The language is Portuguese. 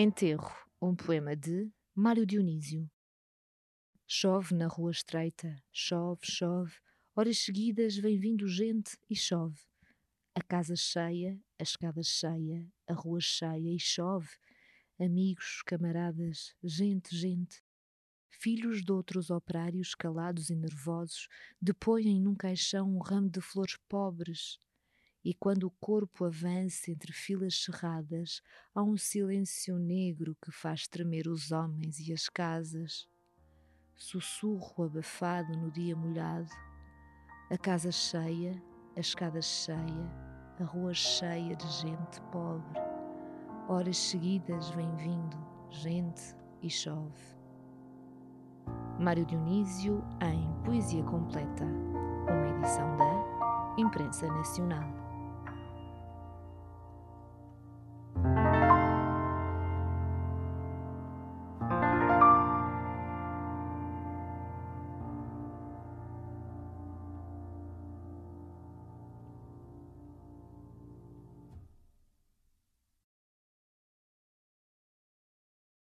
Enterro, um poema de Mário Dionísio. Chove na rua estreita, chove, chove, horas seguidas vem vindo gente e chove. A casa cheia, a escada cheia, a rua cheia e chove. Amigos, camaradas, gente, gente. Filhos de outros operários calados e nervosos depõem num caixão um ramo de flores pobres, e quando o corpo avança entre filas cerradas, há um silêncio negro que faz tremer os homens e as casas. Sussurro abafado no dia molhado, a casa cheia, a escada cheia, a rua cheia de gente pobre. Horas seguidas vem vindo gente e chove. Mário Dionísio em Poesia Completa, uma edição da Imprensa Nacional.